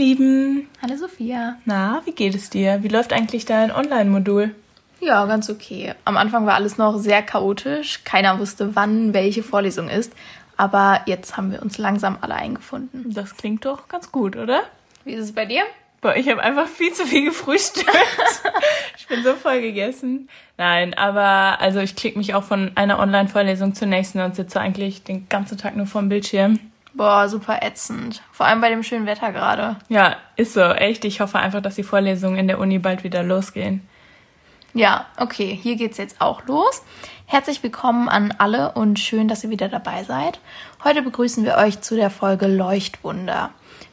Lieben. Hallo Sophia. Na, wie geht es dir? Wie läuft eigentlich dein Online-Modul? Ja, ganz okay. Am Anfang war alles noch sehr chaotisch. Keiner wusste, wann welche Vorlesung ist. Aber jetzt haben wir uns langsam alle eingefunden. Das klingt doch ganz gut, oder? Wie ist es bei dir? Boah, ich habe einfach viel zu viel gefrühstückt. ich bin so voll gegessen. Nein, aber also ich klicke mich auch von einer Online-Vorlesung zur nächsten und sitze eigentlich den ganzen Tag nur vorm Bildschirm. Boah, super ätzend. Vor allem bei dem schönen Wetter gerade. Ja, ist so, echt. Ich hoffe einfach, dass die Vorlesungen in der Uni bald wieder losgehen. Ja, okay, hier geht's jetzt auch los. Herzlich willkommen an alle und schön, dass ihr wieder dabei seid. Heute begrüßen wir euch zu der Folge Leuchtwunder.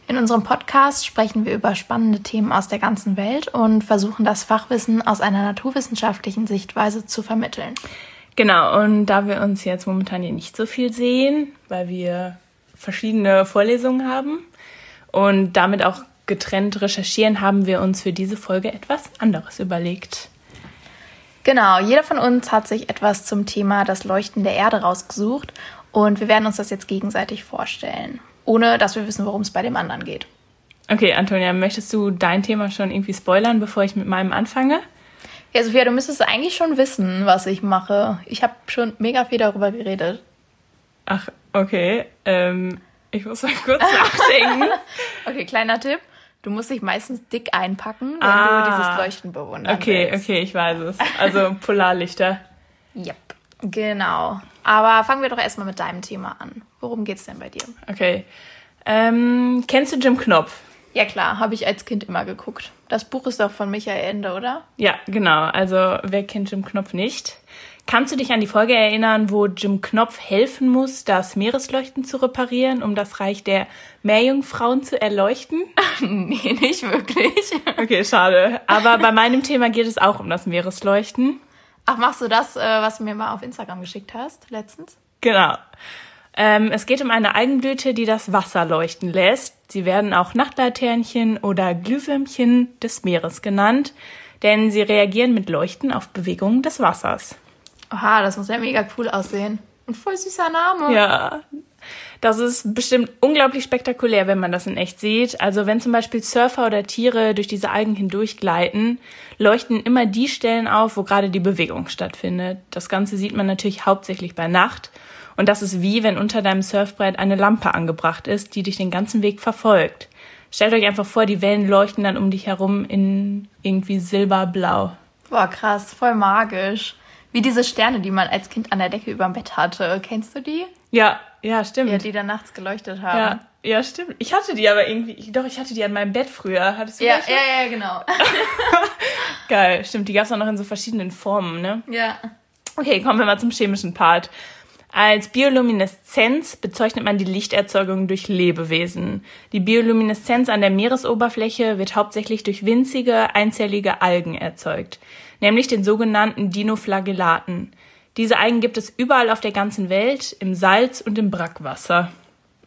In unserem Podcast sprechen wir über spannende Themen aus der ganzen Welt und versuchen das Fachwissen aus einer naturwissenschaftlichen Sichtweise zu vermitteln. Genau, und da wir uns jetzt momentan hier nicht so viel sehen, weil wir verschiedene Vorlesungen haben und damit auch getrennt recherchieren, haben wir uns für diese Folge etwas anderes überlegt. Genau, jeder von uns hat sich etwas zum Thema das Leuchten der Erde rausgesucht und wir werden uns das jetzt gegenseitig vorstellen, ohne dass wir wissen, worum es bei dem anderen geht. Okay, Antonia, möchtest du dein Thema schon irgendwie spoilern, bevor ich mit meinem anfange? Ja, Sophia, du müsstest eigentlich schon wissen, was ich mache. Ich habe schon mega viel darüber geredet. Ach, okay. Ähm, ich muss mal kurz nachdenken. okay, kleiner Tipp. Du musst dich meistens dick einpacken, wenn Ah. du dieses Leuchten bewundern Okay, willst. okay, ich weiß es. Also Polarlichter. Yep. Genau. Aber fangen wir doch erstmal mit deinem Thema an. Worum geht's denn bei dir? Okay. Ähm, kennst du Jim Knopf? Ja klar, habe ich als Kind immer geguckt. Das Buch ist doch von Michael Ende, oder? Ja, genau. Also wer kennt Jim Knopf nicht? Kannst du dich an die Folge erinnern, wo Jim Knopf helfen muss, das Meeresleuchten zu reparieren, um das Reich der Meerjungfrauen zu erleuchten? nee, nicht wirklich. Okay, schade. Aber bei meinem Thema geht es auch um das Meeresleuchten. Ach, machst du das, äh, was du mir mal auf Instagram geschickt hast, letztens? Genau. Ähm, es geht um eine Algenblüte, die das Wasser leuchten lässt. Sie werden auch Nachtlaternchen oder Glühwürmchen des Meeres genannt, denn sie reagieren mit Leuchten auf Bewegungen des Wassers. Oha, das muss ja mega cool aussehen. Und voll süßer Name. Ja, das ist bestimmt unglaublich spektakulär, wenn man das in echt sieht. Also wenn zum Beispiel Surfer oder Tiere durch diese Algen hindurchgleiten, leuchten immer die Stellen auf, wo gerade die Bewegung stattfindet. Das Ganze sieht man natürlich hauptsächlich bei Nacht. Und das ist wie, wenn unter deinem Surfbrett eine Lampe angebracht ist, die dich den ganzen Weg verfolgt. Stellt euch einfach vor, die Wellen leuchten dann um dich herum in irgendwie silberblau. Boah, krass, voll magisch. Wie diese Sterne, die man als Kind an der Decke überm Bett hatte. Kennst du die? Ja, ja, stimmt. Ja, die dann nachts geleuchtet haben. ja, ja, stimmt. Ich hatte die aber irgendwie, doch, ich hatte die an meinem Bett früher. Hattest du Ja, welche? ja, ja, genau. Geil, stimmt. Die gab es auch noch in so verschiedenen Formen, ne? ja. Okay, kommen wir mal zum chemischen Part. Als Biolumineszenz bezeichnet man die Lichterzeugung durch Lebewesen. Die Biolumineszenz an der Meeresoberfläche wird hauptsächlich durch winzige, einzellige Algen erzeugt, nämlich den sogenannten Dinoflagellaten. Diese Algen gibt es überall auf der ganzen Welt, im Salz- und im Brackwasser.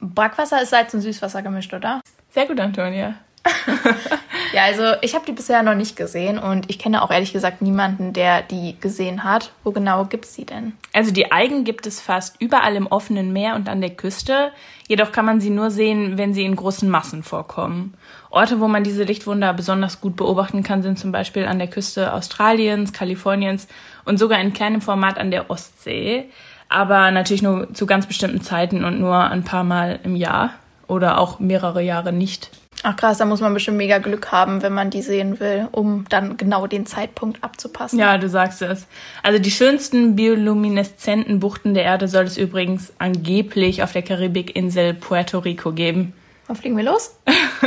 Brackwasser ist Salz und Süßwasser gemischt, oder? Sehr gut, Antonia. Ja, also ich habe die bisher noch nicht gesehen und ich kenne auch ehrlich gesagt niemanden, der die gesehen hat. Wo genau gibt's die denn? Also die Algen gibt es fast überall im offenen Meer und an der Küste. Jedoch kann man sie nur sehen, wenn sie in großen Massen vorkommen. Orte, wo man diese Lichtwunder besonders gut beobachten kann, sind zum Beispiel an der Küste Australiens, Kaliforniens und sogar in kleinem Format an der Ostsee. Aber natürlich nur zu ganz bestimmten Zeiten und nur ein paar Mal im Jahr oder auch mehrere Jahre nicht. Ach krass, da muss man bestimmt mega Glück haben, wenn man die sehen will, um dann genau den Zeitpunkt abzupassen. Ja, du sagst es. Also die schönsten biolumineszenten Buchten der Erde soll es übrigens angeblich auf der Karibikinsel Puerto Rico geben. Wann fliegen wir los?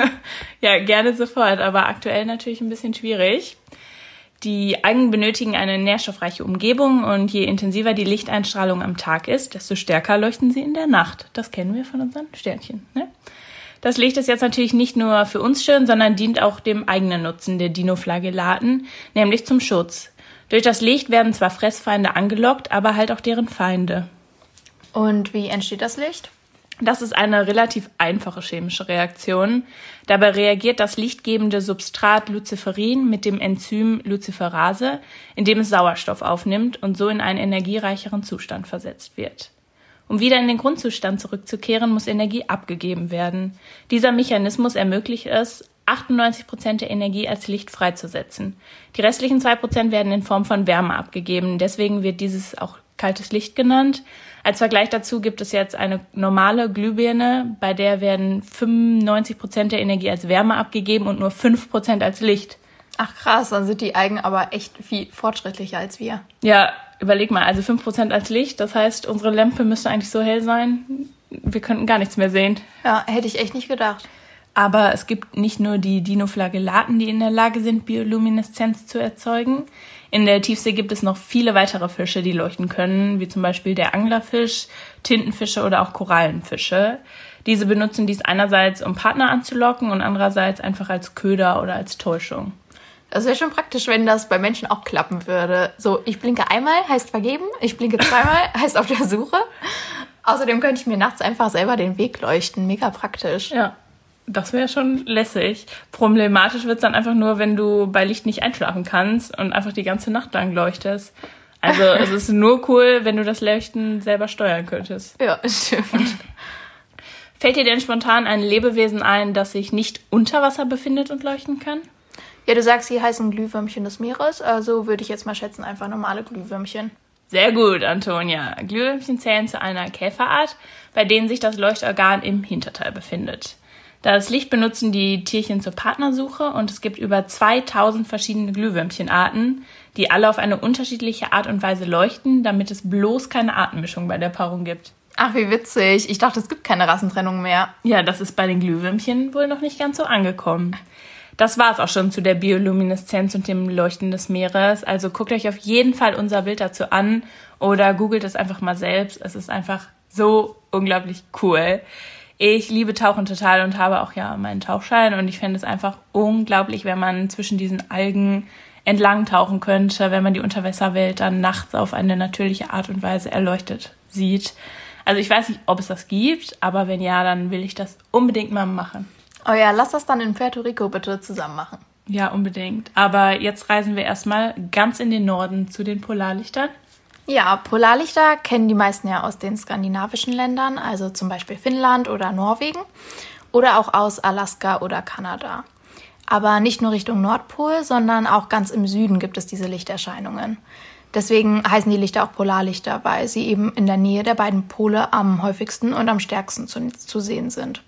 Ja, gerne sofort, aber aktuell natürlich ein bisschen schwierig. Die Algen benötigen eine nährstoffreiche Umgebung und je intensiver die Lichteinstrahlung am Tag ist, desto stärker leuchten sie in der Nacht. Das kennen wir von unseren Sternchen. Ne? Das Licht ist jetzt natürlich nicht nur für uns schön, sondern dient auch dem eigenen Nutzen der Dinoflagellaten, nämlich zum Schutz. Durch das Licht werden zwar Fressfeinde angelockt, aber halt auch deren Feinde. Und wie entsteht das Licht? Das ist eine relativ einfache chemische Reaktion. Dabei reagiert das lichtgebende Substrat Luciferin mit dem Enzym Luciferase, indem es Sauerstoff aufnimmt und so in einen energiereicheren Zustand versetzt wird. Um wieder in den Grundzustand zurückzukehren, muss Energie abgegeben werden. Dieser Mechanismus ermöglicht es, 98 Prozent der Energie als Licht freizusetzen. Die restlichen zwei Prozent werden in Form von Wärme abgegeben. Deswegen wird dieses auch kaltes Licht genannt. Als Vergleich dazu gibt es jetzt eine normale Glühbirne, bei der werden 95 Prozent der Energie als Wärme abgegeben und nur 5 Prozent als Licht. Ach krass, dann sind die Eigen aber echt viel fortschrittlicher als wir. Ja, überleg mal, also 5 Prozent als Licht, das heißt, unsere Lampe müsste eigentlich so hell sein, wir könnten gar nichts mehr sehen. Ja, hätte ich echt nicht gedacht. Aber es gibt nicht nur die Dinoflagellaten, die in der Lage sind, Biolumineszenz zu erzeugen. In der Tiefsee gibt es noch viele weitere Fische, die leuchten können, wie zum Beispiel der Anglerfisch, Tintenfische oder auch Korallenfische. Diese benutzen dies einerseits, um Partner anzulocken und andererseits einfach als Köder oder als Täuschung. Das wäre schon praktisch, wenn das bei Menschen auch klappen würde. So, ich blinke einmal, heißt vergeben, ich blinke zweimal, heißt auf der Suche. Außerdem könnte ich mir nachts einfach selber den Weg leuchten. Mega praktisch. Ja. Das wäre schon lässig. Problematisch wird es dann einfach nur, wenn du bei Licht nicht einschlafen kannst und einfach die ganze Nacht lang leuchtest. Also es ist nur cool, wenn du das Leuchten selber steuern könntest. Ja, stimmt. Fällt dir denn spontan ein Lebewesen ein, das sich nicht unter Wasser befindet und leuchten kann? Ja, du sagst, sie heißen Glühwürmchen des Meeres, also würde ich jetzt mal schätzen, einfach normale Glühwürmchen. Sehr gut, Antonia. Glühwürmchen zählen zu einer Käferart, bei denen sich das Leuchtorgan im Hinterteil befindet. Das Licht benutzen die Tierchen zur Partnersuche und es gibt über 2000 verschiedene Glühwürmchenarten, die alle auf eine unterschiedliche Art und Weise leuchten, damit es bloß keine Artenmischung bei der Paarung gibt. Ach, wie witzig. Ich dachte, es gibt keine Rassentrennung mehr. Ja, das ist bei den Glühwürmchen wohl noch nicht ganz so angekommen. Das war's auch schon zu der Biolumineszenz und dem Leuchten des Meeres. Also guckt euch auf jeden Fall unser Bild dazu an oder googelt es einfach mal selbst. Es ist einfach so unglaublich cool. Ich liebe Tauchen total und habe auch ja meinen Tauchschein und ich fände es einfach unglaublich, wenn man zwischen diesen Algen entlang tauchen könnte, wenn man die Unterwasserwelt dann nachts auf eine natürliche Art und Weise erleuchtet sieht. Also ich weiß nicht, ob es das gibt, aber wenn ja, dann will ich das unbedingt mal machen. Oh ja, lass das dann in Puerto Rico bitte zusammen machen. Ja, unbedingt. Aber jetzt reisen wir erstmal ganz in den Norden zu den Polarlichtern. Ja, Polarlichter kennen die meisten ja aus den skandinavischen Ländern, also zum Beispiel Finnland oder Norwegen oder auch aus Alaska oder Kanada. Aber nicht nur Richtung Nordpol, sondern auch ganz im Süden gibt es diese Lichterscheinungen. Deswegen heißen die Lichter auch Polarlichter, weil sie eben in der Nähe der beiden Pole am häufigsten und am stärksten zu, zu sehen sind.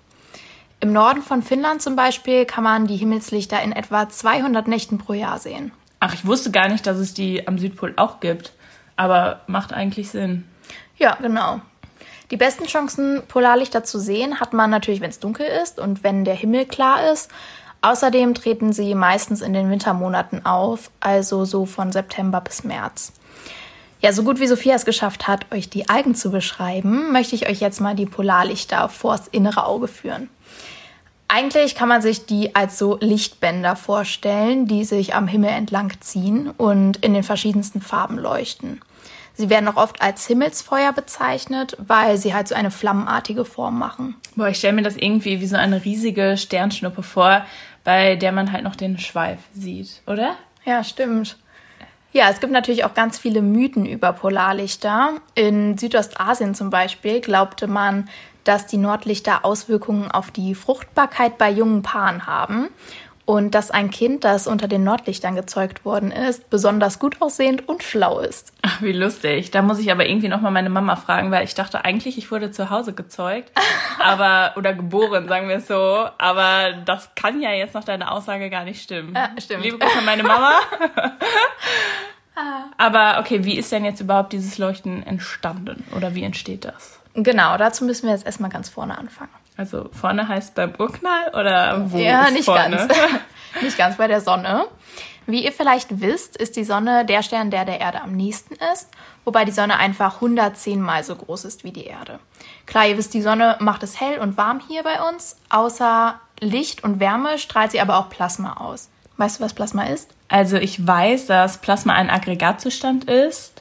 Im Norden von Finnland zum Beispiel kann man die Himmelslichter in etwa 200 Nächten pro Jahr sehen. Ach, ich wusste gar nicht, dass es die am Südpol auch gibt. Aber macht eigentlich Sinn. Ja, genau. Die besten Chancen, Polarlichter zu sehen, hat man natürlich, wenn es dunkel ist und wenn der Himmel klar ist. Außerdem treten sie meistens in den Wintermonaten auf, also so von September bis März. Ja, so gut wie Sophia es geschafft hat, euch die Algen zu beschreiben, möchte ich euch jetzt mal die Polarlichter vors innere Auge führen. Eigentlich kann man sich die als so Lichtbänder vorstellen, die sich am Himmel entlang ziehen und in den verschiedensten Farben leuchten. Sie werden auch oft als Himmelsfeuer bezeichnet, weil sie halt so eine flammenartige Form machen. Boah, ich stelle mir das irgendwie wie so eine riesige Sternschnuppe vor, bei der man halt noch den Schweif sieht, oder? Ja, stimmt. Ja, es gibt natürlich auch ganz viele Mythen über Polarlichter. In Südostasien zum Beispiel glaubte man, dass die Nordlichter Auswirkungen auf die Fruchtbarkeit bei jungen Paaren haben und dass ein Kind, das unter den Nordlichtern gezeugt worden ist, besonders gut aussehend und schlau ist. Ach, wie lustig. Da muss ich aber irgendwie nochmal meine Mama fragen, weil ich dachte eigentlich, ich wurde zu Hause gezeugt, aber oder geboren, sagen wir es so. Aber das kann ja jetzt nach deiner Aussage gar nicht stimmen. Ja, stimmt. Liebe Grüße an meine Mama. aber okay, wie ist denn jetzt überhaupt dieses Leuchten entstanden oder wie entsteht das? Genau, dazu müssen wir jetzt erstmal ganz vorne anfangen. Also vorne heißt beim Urknall oder wo? Ja, nicht vorne? ganz. nicht ganz bei der Sonne. Wie ihr vielleicht wisst, ist die Sonne der Stern, der der Erde am nächsten ist, wobei die Sonne einfach 110 mal so groß ist wie die Erde. Klar, ihr wisst, die Sonne macht es hell und warm hier bei uns. Außer Licht und Wärme strahlt sie aber auch Plasma aus. Weißt du, was Plasma ist? Also ich weiß, dass Plasma ein Aggregatzustand ist.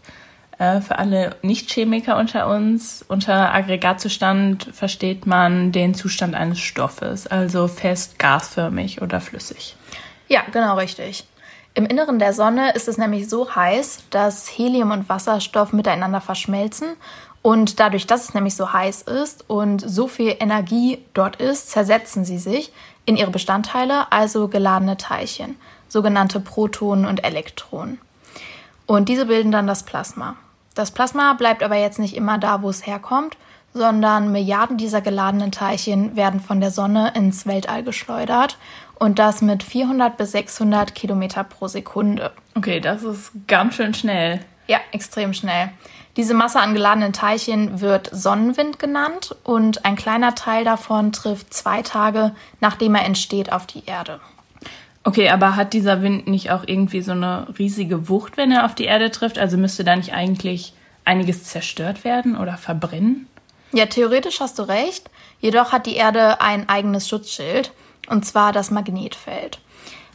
Äh, Für alle Nicht-Chemiker unter uns, unter Aggregatzustand versteht man den Zustand eines Stoffes, also fest, gasförmig oder flüssig. Ja, genau richtig. Im Inneren der Sonne ist es nämlich so heiß, dass Helium und Wasserstoff miteinander verschmelzen Und dadurch, dass es nämlich so heiß ist und so viel Energie dort ist, zersetzen sie sich in ihre Bestandteile, also geladene Teilchen, sogenannte Protonen und Elektronen. Und diese bilden dann das Plasma. Das Plasma bleibt aber jetzt nicht immer da, wo es herkommt, sondern Milliarden dieser geladenen Teilchen werden von der Sonne ins Weltall geschleudert und das mit 400 bis 600 Kilometer pro Sekunde. Okay, das ist ganz schön schnell. Ja, extrem schnell. Diese Masse an geladenen Teilchen wird Sonnenwind genannt und ein kleiner Teil davon trifft zwei Tage, nachdem er entsteht, auf die Erde. Okay, aber hat dieser Wind nicht auch irgendwie so eine riesige Wucht, wenn er auf die Erde trifft? Also müsste da nicht eigentlich einiges zerstört werden oder verbrennen? Ja, theoretisch hast du recht. Jedoch hat die Erde ein eigenes Schutzschild, und zwar das Magnetfeld.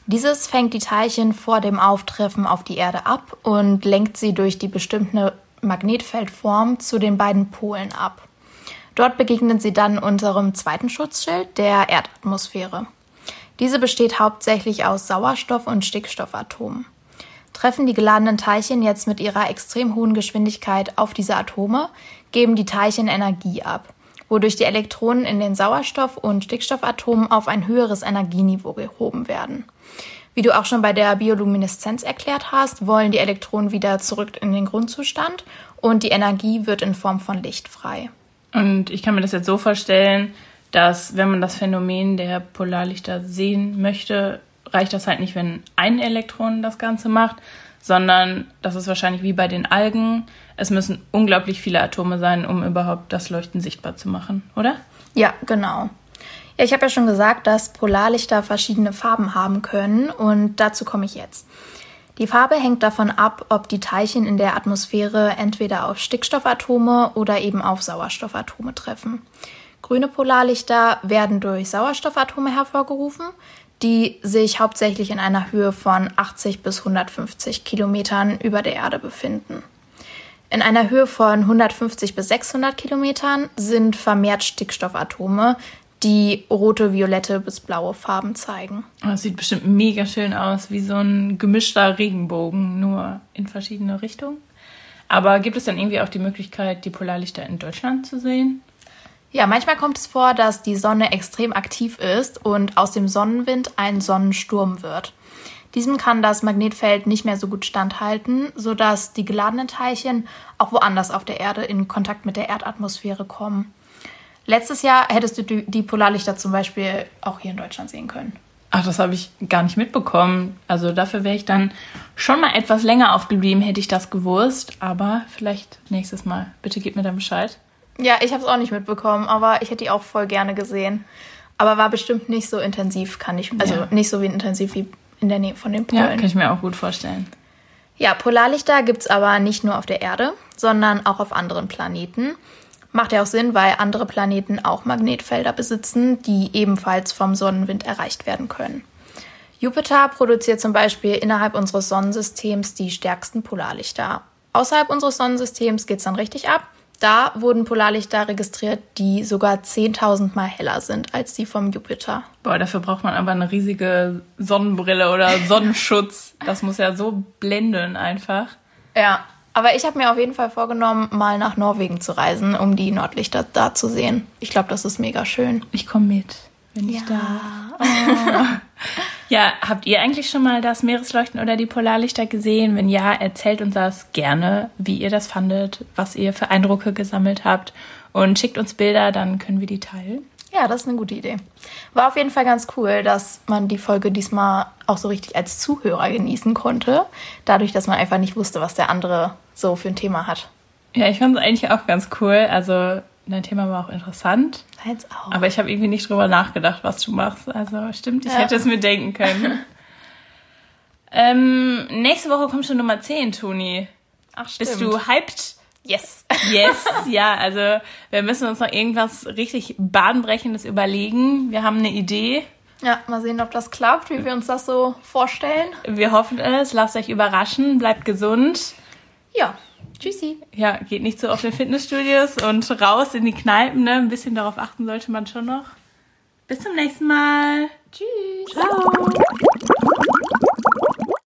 Dieses fängt die Teilchen vor dem Auftreffen auf die Erde ab und lenkt sie durch die bestimmte Magnetfeldform zu den beiden Polen ab. Dort begegnen sie dann unserem zweiten Schutzschild, der Erdatmosphäre. Diese besteht hauptsächlich aus Sauerstoff- und Stickstoffatomen. Treffen die geladenen Teilchen jetzt mit ihrer extrem hohen Geschwindigkeit auf diese Atome, geben die Teilchen Energie ab, wodurch die Elektronen in den Sauerstoff- und Stickstoffatomen auf ein höheres Energieniveau gehoben werden. Wie du auch schon bei der Biolumineszenz erklärt hast, wollen die Elektronen wieder zurück in den Grundzustand und die Energie wird in Form von Licht frei. Und ich kann mir das jetzt so vorstellen, dass wenn man das Phänomen der Polarlichter sehen möchte, reicht das halt nicht, wenn ein Elektron das Ganze macht, sondern das ist wahrscheinlich wie bei den Algen. Es müssen unglaublich viele Atome sein, um überhaupt das Leuchten sichtbar zu machen, oder? Ja, genau. Ja, ich habe ja schon gesagt, dass Polarlichter verschiedene Farben haben können und dazu komme ich jetzt. Die Farbe hängt davon ab, ob die Teilchen in der Atmosphäre entweder auf Stickstoffatome oder eben auf Sauerstoffatome treffen. Grüne Polarlichter werden durch Sauerstoffatome hervorgerufen, die sich hauptsächlich in einer Höhe von 80 bis 150 Kilometern über der Erde befinden. In einer Höhe von 150 bis 600 Kilometern sind vermehrt Stickstoffatome, die rote, violette bis blaue Farben zeigen. Oh, das sieht bestimmt mega schön aus, wie so ein gemischter Regenbogen, nur in verschiedene Richtungen. Aber gibt es dann irgendwie auch die Möglichkeit, die Polarlichter in Deutschland zu sehen? Ja, manchmal kommt es vor, dass die Sonne extrem aktiv ist und aus dem Sonnenwind ein Sonnensturm wird. Diesem kann das Magnetfeld nicht mehr so gut standhalten, sodass die geladenen Teilchen auch woanders auf der Erde in Kontakt mit der Erdatmosphäre kommen. Letztes Jahr hättest du die Polarlichter zum Beispiel auch hier in Deutschland sehen können. Ach, das habe ich gar nicht mitbekommen. Also dafür wäre ich dann schon mal etwas länger aufgeblieben, hätte ich das gewusst. Aber vielleicht nächstes Mal. Bitte gib mir dann Bescheid. Ja, ich habe es auch nicht mitbekommen, aber ich hätte die auch voll gerne gesehen. Aber war bestimmt nicht so intensiv, kann ich. Also ja. nicht so wie intensiv wie in der Nähe von den Polen. Ja, kann ich mir auch gut vorstellen. Ja, Polarlichter gibt es aber nicht nur auf der Erde, sondern auch auf anderen Planeten. Macht ja auch Sinn, weil andere Planeten auch Magnetfelder besitzen, die ebenfalls vom Sonnenwind erreicht werden können. Jupiter produziert zum Beispiel innerhalb unseres Sonnensystems die stärksten Polarlichter. Außerhalb unseres Sonnensystems geht es dann richtig ab. Da wurden Polarlichter registriert, die sogar 10.000 Mal heller sind als die vom Jupiter. Boah, dafür braucht man aber eine riesige Sonnenbrille oder Sonnenschutz. Das muss ja so blenden einfach. Ja, aber ich habe mir auf jeden Fall vorgenommen, mal nach Norwegen zu reisen, um die Nordlichter da zu sehen. Ich glaube, das ist mega schön. Ich komme mit, wenn ja. ich da. Oh. Ja, habt ihr eigentlich schon mal das Meeresleuchten oder die Polarlichter gesehen? Wenn ja, erzählt uns das gerne, wie ihr das fandet, was ihr für Eindrücke gesammelt habt und schickt uns Bilder, dann können wir die teilen. Ja, das ist eine gute Idee. War auf jeden Fall ganz cool, dass man die Folge diesmal auch so richtig als Zuhörer genießen konnte. Dadurch, dass man einfach nicht wusste, was der andere so für ein Thema hat. Ja, ich fand es eigentlich auch ganz cool. Also dein Thema war auch interessant. Deins auch. Aber ich habe irgendwie nicht drüber nachgedacht, was du machst. Also stimmt, ich ja. hätte es mir denken können. ähm, nächste Woche kommt schon Nummer 10, Toni. Ach, stimmt. Bist du hyped? Yes. Yes, ja, also wir müssen uns noch irgendwas richtig Bahnbrechendes überlegen. Wir haben eine Idee. Ja, mal sehen, ob das klappt, wie wir uns das so vorstellen. Wir hoffen es. Lasst euch überraschen. Bleibt gesund. Ja, tschüssi. Ja, geht nicht so auf den Fitnessstudios und raus in die Kneipen. Ne? Ein bisschen darauf achten sollte man schon noch. Bis zum nächsten Mal. Tschüss. Ciao.